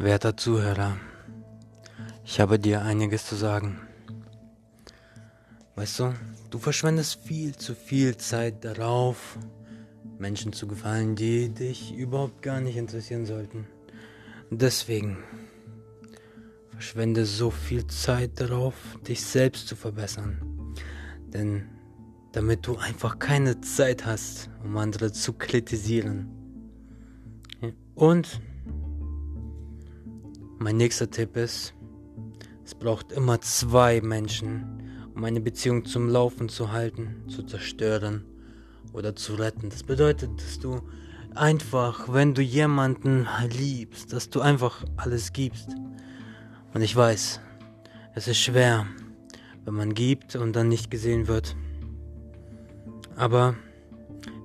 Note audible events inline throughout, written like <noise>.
Werter Zuhörer, ich habe dir einiges zu sagen. Weißt du, du verschwendest viel zu viel Zeit darauf, Menschen zu gefallen, die dich überhaupt gar nicht interessieren sollten. Deswegen verschwende so viel Zeit darauf, dich selbst zu verbessern. Denn damit du einfach keine Zeit hast, um andere zu kritisieren. Und mein nächster Tipp ist, es braucht immer zwei Menschen, um eine Beziehung zum Laufen zu halten, zu zerstören oder zu retten. Das bedeutet, dass du einfach, wenn du jemanden liebst, dass du einfach alles gibst. Und ich weiß, es ist schwer, wenn man gibt und dann nicht gesehen wird. Aber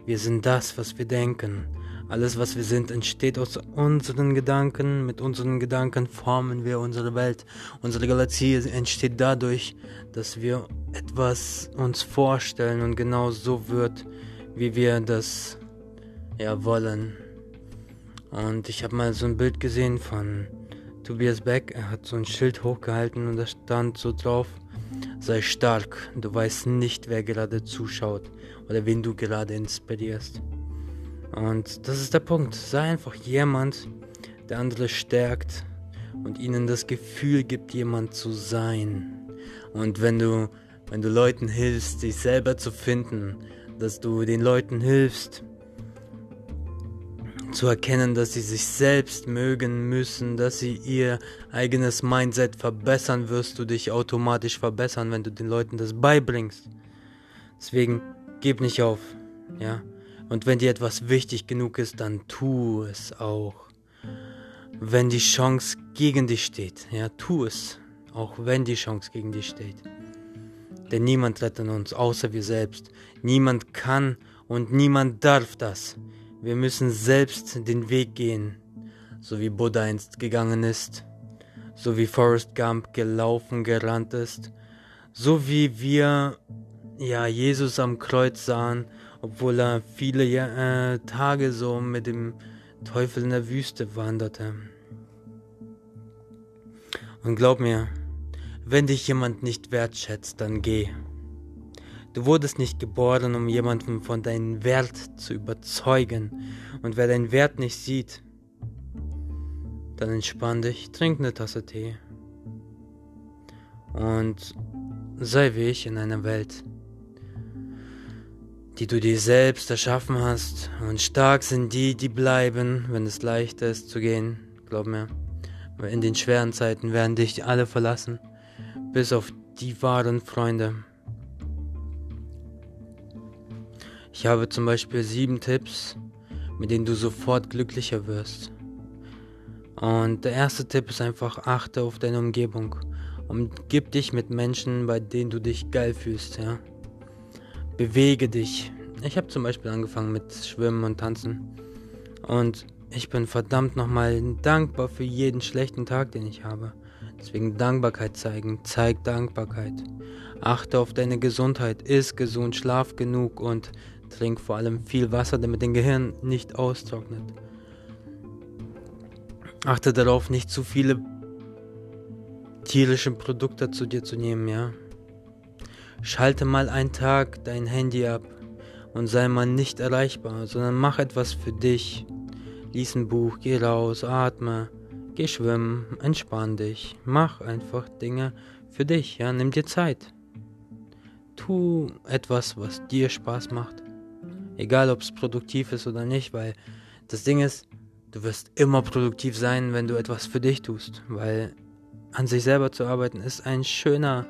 wir sind das, was wir denken. Alles, was wir sind, entsteht aus unseren Gedanken. Mit unseren Gedanken formen wir unsere Welt. Unsere Galaxie entsteht dadurch, dass wir etwas uns vorstellen und genau so wird, wie wir das ja wollen. Und ich habe mal so ein Bild gesehen von Tobias Beck. Er hat so ein Schild hochgehalten und da stand so drauf: Sei stark. Du weißt nicht, wer gerade zuschaut oder wen du gerade inspirierst. Und das ist der Punkt. Sei einfach jemand, der andere stärkt und ihnen das Gefühl gibt, jemand zu sein. Und wenn du, wenn du Leuten hilfst, sich selber zu finden, dass du den Leuten hilfst, zu erkennen, dass sie sich selbst mögen müssen, dass sie ihr eigenes Mindset verbessern, wirst du dich automatisch verbessern, wenn du den Leuten das beibringst. Deswegen gib nicht auf, ja. Und wenn dir etwas wichtig genug ist, dann tu es auch. Wenn die Chance gegen dich steht, ja, tu es. Auch wenn die Chance gegen dich steht. Denn niemand rettet uns, außer wir selbst. Niemand kann und niemand darf das. Wir müssen selbst den Weg gehen, so wie Buddha einst gegangen ist, so wie Forrest Gump gelaufen, gerannt ist, so wie wir ja Jesus am Kreuz sahen obwohl er viele äh, Tage so mit dem Teufel in der Wüste wanderte. Und glaub mir, wenn dich jemand nicht wertschätzt, dann geh. Du wurdest nicht geboren, um jemanden von deinem Wert zu überzeugen. Und wer deinen Wert nicht sieht, dann entspann dich, trink eine Tasse Tee. Und sei wie ich in einer Welt, die du dir selbst erschaffen hast. Und stark sind die, die bleiben, wenn es leichter ist zu gehen. Glaub mir, in den schweren Zeiten werden dich alle verlassen, bis auf die wahren Freunde. Ich habe zum Beispiel sieben Tipps, mit denen du sofort glücklicher wirst. Und der erste Tipp ist einfach, achte auf deine Umgebung. Umgib dich mit Menschen, bei denen du dich geil fühlst, ja. Bewege dich. Ich habe zum Beispiel angefangen mit Schwimmen und Tanzen. Und ich bin verdammt nochmal dankbar für jeden schlechten Tag, den ich habe. Deswegen Dankbarkeit zeigen. Zeig Dankbarkeit. Achte auf deine Gesundheit. Iss gesund, schlaf genug und trink vor allem viel Wasser, damit dein Gehirn nicht austrocknet. Achte darauf, nicht zu viele tierische Produkte zu dir zu nehmen, ja. Schalte mal einen Tag dein Handy ab und sei mal nicht erreichbar, sondern mach etwas für dich. Lies ein Buch, geh raus, atme, geh schwimmen, entspann dich, mach einfach Dinge für dich, ja, nimm dir Zeit. Tu etwas, was dir Spaß macht. Egal, ob es produktiv ist oder nicht, weil das Ding ist, du wirst immer produktiv sein, wenn du etwas für dich tust, weil an sich selber zu arbeiten ist ein schöner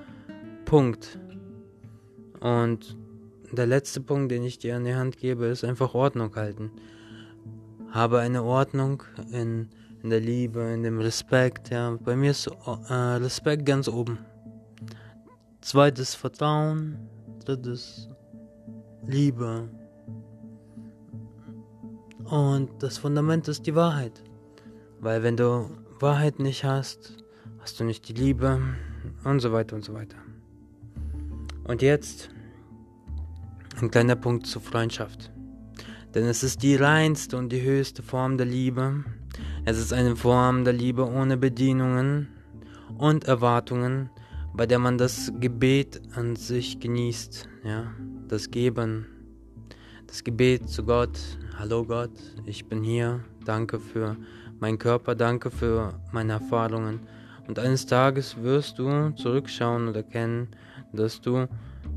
Punkt, und der letzte Punkt, den ich dir an die Hand gebe, ist einfach Ordnung halten. Habe eine Ordnung in, in der Liebe, in dem Respekt. Ja. Bei mir ist äh, Respekt ganz oben. Zweites Vertrauen. Drittes Liebe. Und das Fundament ist die Wahrheit. Weil wenn du Wahrheit nicht hast, hast du nicht die Liebe und so weiter und so weiter. Und jetzt ein kleiner Punkt zur Freundschaft. Denn es ist die reinste und die höchste Form der Liebe, Es ist eine Form der Liebe ohne Bedienungen und Erwartungen, bei der man das Gebet an sich genießt, ja, das Geben, das Gebet zu Gott, hallo Gott, ich bin hier, danke für meinen Körper, danke für meine Erfahrungen. Und eines Tages wirst du zurückschauen und erkennen, dass du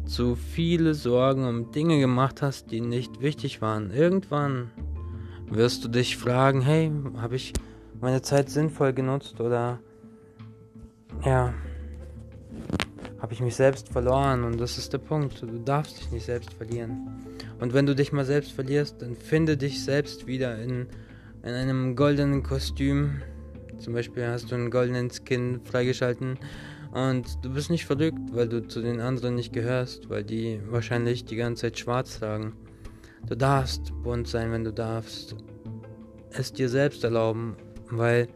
zu viele Sorgen um Dinge gemacht hast, die nicht wichtig waren. Irgendwann wirst du dich fragen, hey, habe ich meine Zeit sinnvoll genutzt oder ja, habe ich mich selbst verloren und das ist der Punkt. Du darfst dich nicht selbst verlieren. Und wenn du dich mal selbst verlierst, dann finde dich selbst wieder in, in einem goldenen Kostüm. Zum Beispiel hast du einen goldenen Skin freigeschalten und du bist nicht verrückt, weil du zu den anderen nicht gehörst, weil die wahrscheinlich die ganze Zeit schwarz tragen. Du darfst bunt sein, wenn du darfst. Es dir selbst erlauben, weil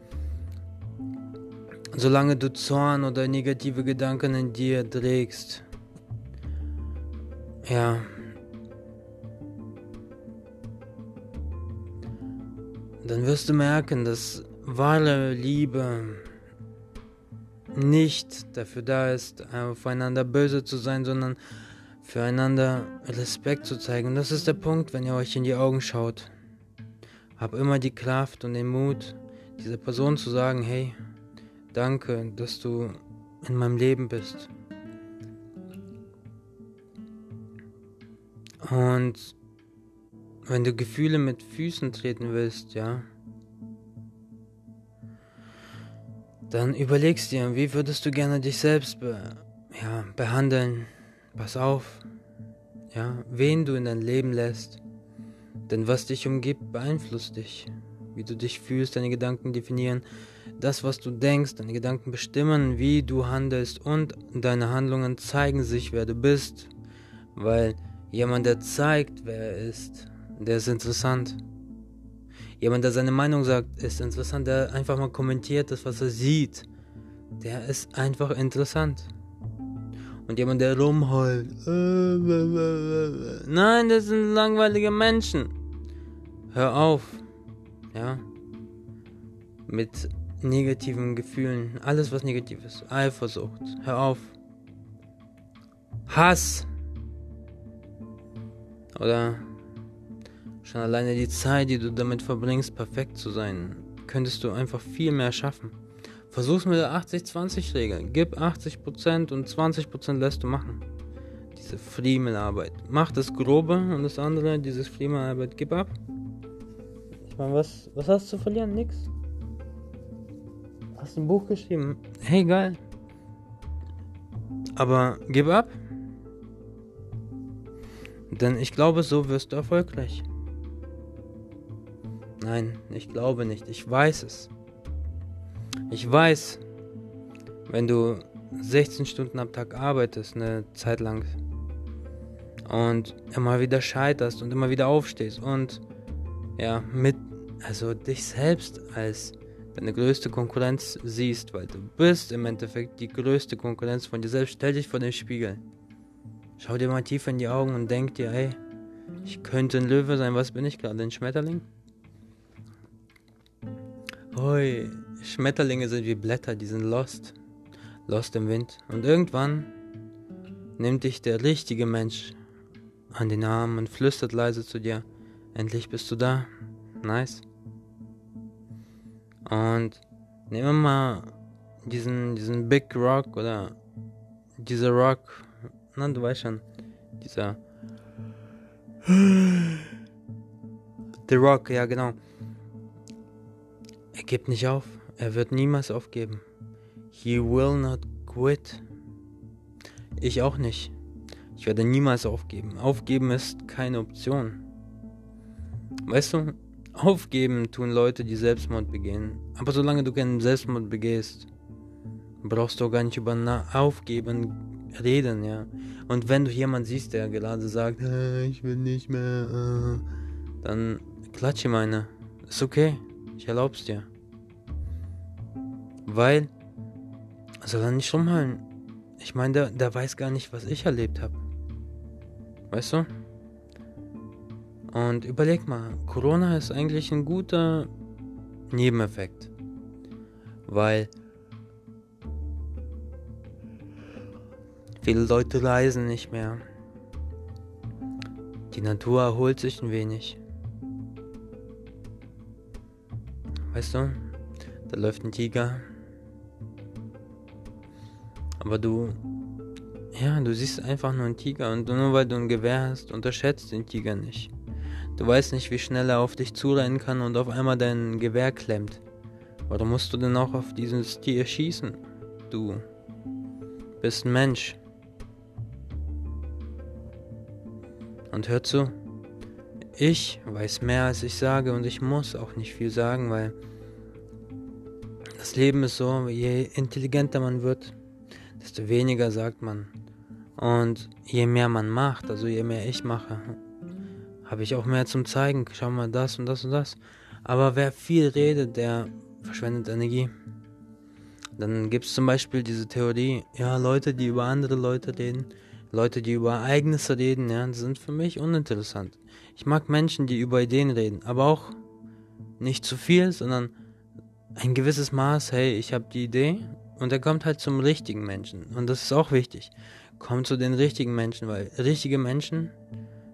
solange du Zorn oder negative Gedanken in dir trägst, ja, dann wirst du merken, dass wahre Liebe nicht dafür da ist, aufeinander böse zu sein, sondern füreinander Respekt zu zeigen. Und das ist der Punkt, wenn ihr euch in die Augen schaut. Hab immer die Kraft und den Mut, dieser Person zu sagen, hey, danke, dass du in meinem Leben bist. Und wenn du Gefühle mit Füßen treten willst, ja, dann überlegst dir, wie würdest du gerne dich selbst be ja, behandeln. Pass auf, ja, wen du in dein Leben lässt. Denn was dich umgibt, beeinflusst dich. Wie du dich fühlst, deine Gedanken definieren. Das, was du denkst, deine Gedanken bestimmen, wie du handelst und deine Handlungen zeigen sich, wer du bist. Weil jemand, der zeigt, wer er ist, der ist interessant. Jemand, der seine Meinung sagt, ist interessant, der einfach mal kommentiert das, was er sieht. Der ist einfach interessant. Und jemand, der rumheult. Nein, das sind langweilige Menschen. Hör auf. Ja. Mit negativen Gefühlen. Alles, was negativ ist. Eifersucht. Hör auf. Hass. Oder Schon alleine die Zeit, die du damit verbringst, perfekt zu sein, könntest du einfach viel mehr schaffen. Versuch's mit der 80-20-Regel. Gib 80% und 20% lässt du machen. Diese Friemelarbeit. Mach das Grobe und das andere, dieses Friemelarbeit, gib ab. Ich meine, was, was hast du zu verlieren? Nix. Hast ein Buch geschrieben. Hey, geil. Aber gib ab. Denn ich glaube, so wirst du erfolgreich. Nein, ich glaube nicht. Ich weiß es. Ich weiß, wenn du 16 Stunden am Tag arbeitest, eine Zeit lang, und immer wieder scheiterst und immer wieder aufstehst und ja, mit, also dich selbst als deine größte Konkurrenz siehst, weil du bist im Endeffekt die größte Konkurrenz von dir selbst. Stell dich vor den Spiegel. Schau dir mal tief in die Augen und denk dir, hey, ich könnte ein Löwe sein, was bin ich gerade? Ein Schmetterling? Hoi, Schmetterlinge sind wie Blätter, die sind lost. Lost im Wind. Und irgendwann nimmt dich der richtige Mensch an den Arm und flüstert leise zu dir. Endlich bist du da. Nice. Und nehmen wir mal diesen, diesen Big Rock oder dieser Rock. Na, du weißt schon. Dieser. <gasps> The Rock, ja genau. Gibt nicht auf. Er wird niemals aufgeben. He will not quit. Ich auch nicht. Ich werde niemals aufgeben. Aufgeben ist keine Option. Weißt du, aufgeben tun Leute, die Selbstmord begehen. Aber solange du keinen Selbstmord begehst, brauchst du gar nicht über Aufgeben reden, ja. Und wenn du jemanden siehst, der gerade sagt, äh, ich will nicht mehr, äh, dann klatsch ihm eine. Ist okay. Ich erlaub's dir. Weil, soll er nicht rumhalten. Ich meine, der, der weiß gar nicht, was ich erlebt habe. Weißt du? Und überleg mal, Corona ist eigentlich ein guter, Nebeneffekt. Weil viele Leute reisen nicht mehr. Die Natur erholt sich ein wenig. Weißt du, da läuft ein Tiger. Aber du, ja, du siehst einfach nur einen Tiger und nur weil du ein Gewehr hast, unterschätzt den Tiger nicht. Du weißt nicht, wie schnell er auf dich zurennen kann und auf einmal dein Gewehr klemmt. Warum musst du denn auch auf dieses Tier schießen? Du bist ein Mensch. Und hör zu, ich weiß mehr als ich sage und ich muss auch nicht viel sagen, weil das Leben ist so, je intelligenter man wird, desto weniger sagt man. Und je mehr man macht, also je mehr ich mache, habe ich auch mehr zum Zeigen. Schau mal das und das und das. Aber wer viel redet, der verschwendet Energie. Dann gibt es zum Beispiel diese Theorie, ja, Leute, die über andere Leute reden, Leute, die über Ereignisse reden, ja, sind für mich uninteressant. Ich mag Menschen, die über Ideen reden, aber auch nicht zu viel, sondern ein gewisses Maß, hey, ich habe die Idee und er kommt halt zum richtigen Menschen. Und das ist auch wichtig. Komm zu den richtigen Menschen, weil richtige Menschen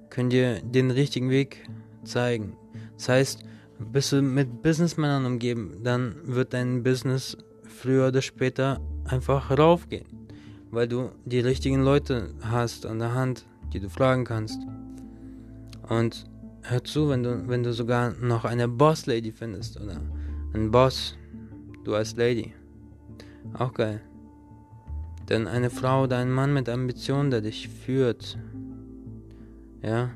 können dir den richtigen Weg zeigen. Das heißt, bist du mit Businessmännern umgeben, dann wird dein Business früher oder später einfach raufgehen, weil du die richtigen Leute hast an der Hand, die du fragen kannst. Und hör zu, wenn du, wenn du sogar noch eine Boss-Lady findest oder einen Boss, du als Lady. Auch geil. Denn eine Frau oder ein Mann mit Ambitionen, der dich führt, ja,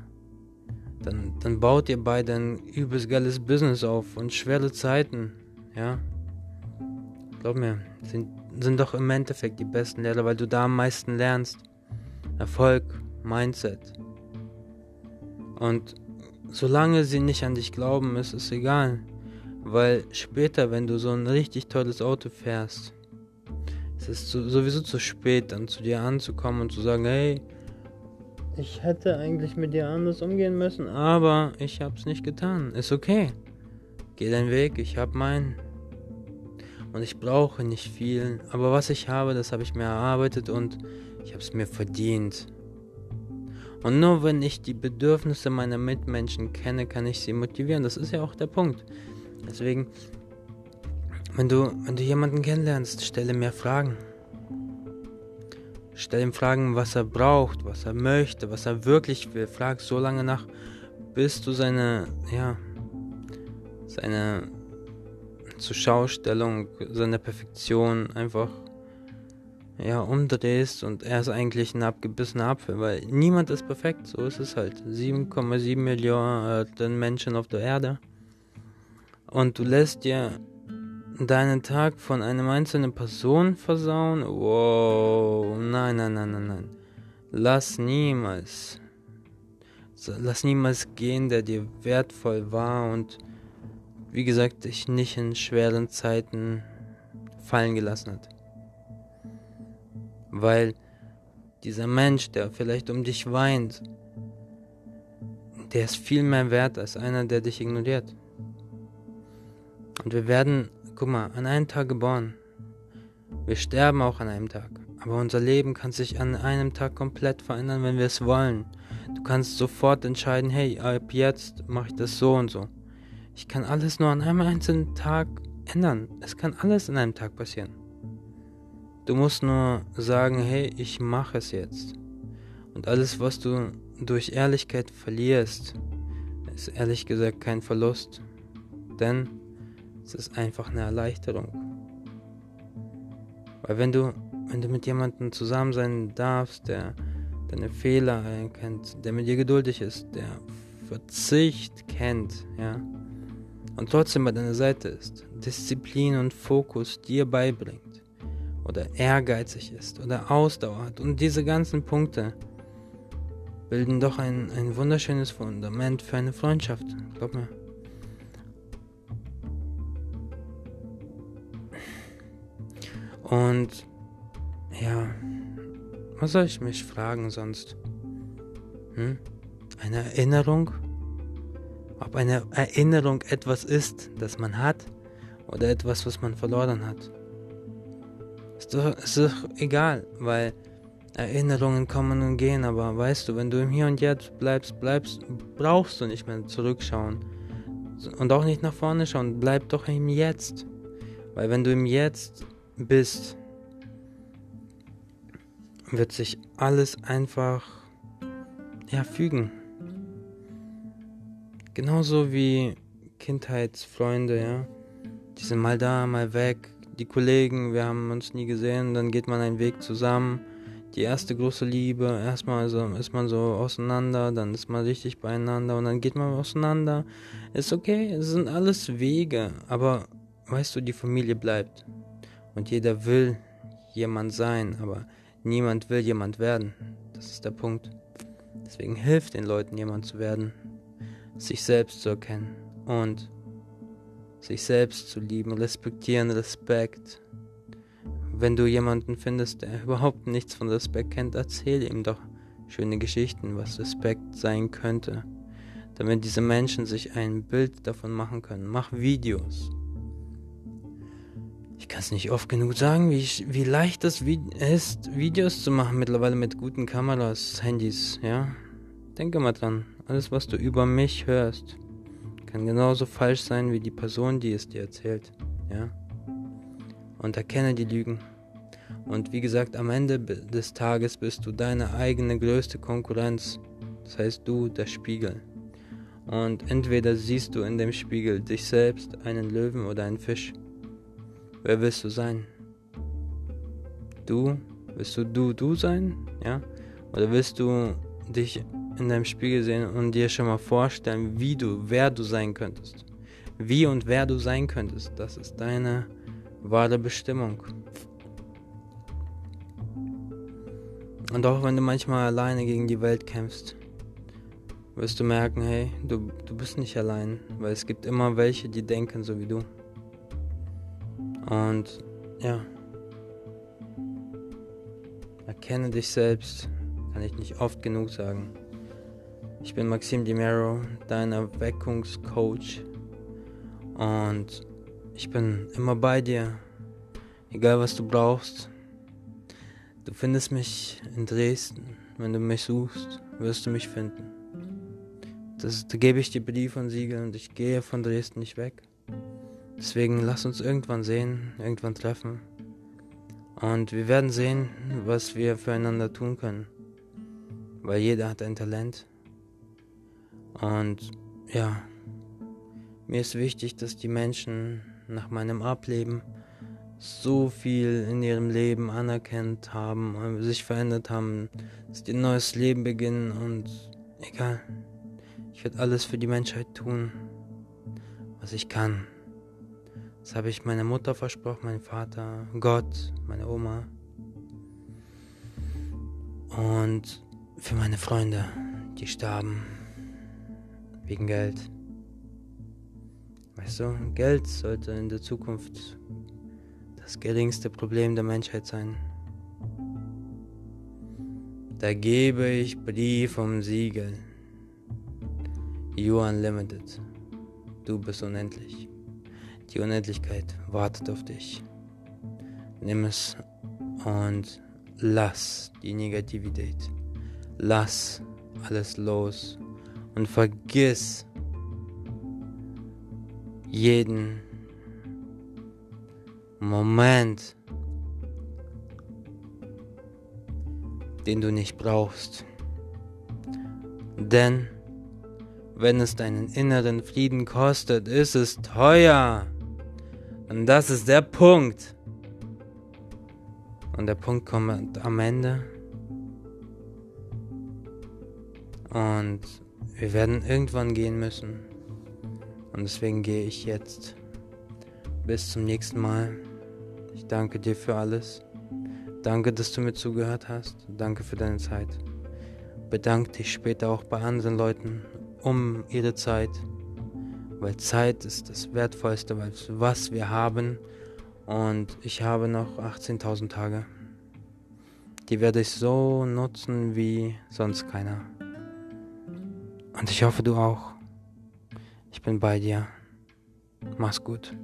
dann, dann baut ihr beide ein übelst geiles Business auf und schwere Zeiten, ja. Glaub mir, sind, sind doch im Endeffekt die besten Lehrer, weil du da am meisten lernst. Erfolg, Mindset. Und solange sie nicht an dich glauben, ist es egal. Weil später, wenn du so ein richtig tolles Auto fährst, ist es sowieso zu spät, dann zu dir anzukommen und zu sagen, hey, ich hätte eigentlich mit dir anders umgehen müssen, aber ich hab's nicht getan. Ist okay. Geh deinen Weg, ich hab meinen. Und ich brauche nicht viel, aber was ich habe, das habe ich mir erarbeitet und ich habe es mir verdient. Und nur wenn ich die Bedürfnisse meiner Mitmenschen kenne, kann ich sie motivieren. Das ist ja auch der Punkt. Deswegen, wenn du, wenn du jemanden kennenlernst, stelle mehr Fragen. Stell ihm Fragen, was er braucht, was er möchte, was er wirklich will. Frag so lange nach, bis du seine, ja, seine Zuschaustellung, seine Perfektion einfach ja, umdrehst und er ist eigentlich ein abgebissener Apfel, weil niemand ist perfekt, so ist es halt. 7,7 Millionen Menschen auf der Erde. Und du lässt dir deinen Tag von einer einzelnen Person versauen? Wow, nein, nein, nein, nein, nein. Lass niemals, lass niemals gehen, der dir wertvoll war und wie gesagt, dich nicht in schweren Zeiten fallen gelassen hat. Weil dieser Mensch, der vielleicht um dich weint, der ist viel mehr wert als einer, der dich ignoriert. Und wir werden, guck mal, an einem Tag geboren. Wir sterben auch an einem Tag. Aber unser Leben kann sich an einem Tag komplett verändern, wenn wir es wollen. Du kannst sofort entscheiden, hey, ab jetzt mache ich das so und so. Ich kann alles nur an einem einzelnen Tag ändern. Es kann alles in einem Tag passieren. Du musst nur sagen, hey, ich mache es jetzt. Und alles, was du durch Ehrlichkeit verlierst, ist ehrlich gesagt kein Verlust. Denn es ist einfach eine Erleichterung. Weil wenn du, wenn du mit jemandem zusammen sein darfst, der deine Fehler erkennt, der mit dir geduldig ist, der Verzicht kennt, ja, und trotzdem bei deiner Seite ist, Disziplin und Fokus dir beibringt, oder ehrgeizig ist oder Ausdauer hat. Und diese ganzen Punkte bilden doch ein, ein wunderschönes Fundament für eine Freundschaft. Glaub mir. Und ja, was soll ich mich fragen sonst? Hm? Eine Erinnerung? Ob eine Erinnerung etwas ist, das man hat? oder etwas, was man verloren hat. Ist doch, ist doch egal, weil Erinnerungen kommen und gehen, aber weißt du, wenn du im Hier und Jetzt bleibst, bleibst, brauchst du nicht mehr zurückschauen und auch nicht nach vorne schauen. Bleib doch im Jetzt, weil wenn du im Jetzt bist, wird sich alles einfach ja fügen. Genauso wie Kindheitsfreunde, ja. Die sind mal da, mal weg. Die Kollegen, wir haben uns nie gesehen, dann geht man einen Weg zusammen. Die erste große Liebe, erstmal so, ist man so auseinander, dann ist man richtig beieinander und dann geht man auseinander. Ist okay, es sind alles Wege, aber weißt du, die Familie bleibt. Und jeder will jemand sein, aber niemand will jemand werden. Das ist der Punkt. Deswegen hilft den Leuten, jemand zu werden sich selbst zu erkennen und sich selbst zu lieben, respektieren, Respekt. Wenn du jemanden findest, der überhaupt nichts von Respekt kennt, erzähl ihm doch schöne Geschichten, was Respekt sein könnte, damit diese Menschen sich ein Bild davon machen können. Mach Videos. Ich kann es nicht oft genug sagen, wie, ich, wie leicht es ist, Videos zu machen mittlerweile mit guten Kameras, Handys, ja. Denke mal dran. Alles, was du über mich hörst, kann genauso falsch sein wie die Person, die es dir erzählt. Ja? Und erkenne die Lügen. Und wie gesagt, am Ende des Tages bist du deine eigene größte Konkurrenz. Das heißt du, der Spiegel. Und entweder siehst du in dem Spiegel dich selbst, einen Löwen oder einen Fisch. Wer willst du sein? Du? Willst du du du sein? Ja? Oder willst du dich in deinem Spiegel sehen und dir schon mal vorstellen, wie du, wer du sein könntest. Wie und wer du sein könntest. Das ist deine wahre Bestimmung. Und auch wenn du manchmal alleine gegen die Welt kämpfst, wirst du merken, hey, du, du bist nicht allein, weil es gibt immer welche, die denken so wie du. Und ja, erkenne dich selbst, kann ich nicht oft genug sagen. Ich bin Maxim Dimero, dein Erweckungscoach. Und ich bin immer bei dir. Egal was du brauchst. Du findest mich in Dresden. Wenn du mich suchst, wirst du mich finden. Das, da gebe ich dir Brief und Siegel und ich gehe von Dresden nicht weg. Deswegen lass uns irgendwann sehen, irgendwann treffen. Und wir werden sehen, was wir füreinander tun können. Weil jeder hat ein Talent. Und ja, mir ist wichtig, dass die Menschen nach meinem Ableben so viel in ihrem Leben anerkannt haben, sich verändert haben, dass die ein neues Leben beginnen und egal, ich werde alles für die Menschheit tun, was ich kann. Das habe ich meiner Mutter versprochen, meinem Vater, Gott, meine Oma und für meine Freunde, die starben wegen Geld. Weißt du, Geld sollte in der Zukunft das geringste Problem der Menschheit sein. Da gebe ich Brief um Siegel. You Unlimited. Du bist unendlich. Die Unendlichkeit wartet auf dich. Nimm es und lass die Negativität. Lass alles los und vergiss jeden Moment, den du nicht brauchst. Denn wenn es deinen inneren Frieden kostet, ist es teuer. Und das ist der Punkt. Und der Punkt kommt am Ende. Und wir werden irgendwann gehen müssen. Und deswegen gehe ich jetzt. Bis zum nächsten Mal. Ich danke dir für alles. Danke, dass du mir zugehört hast. Danke für deine Zeit. Bedank dich später auch bei anderen Leuten um ihre Zeit. Weil Zeit ist das Wertvollste, was wir haben. Und ich habe noch 18.000 Tage. Die werde ich so nutzen wie sonst keiner. Und ich hoffe, du auch. Ich bin bei dir. Mach's gut.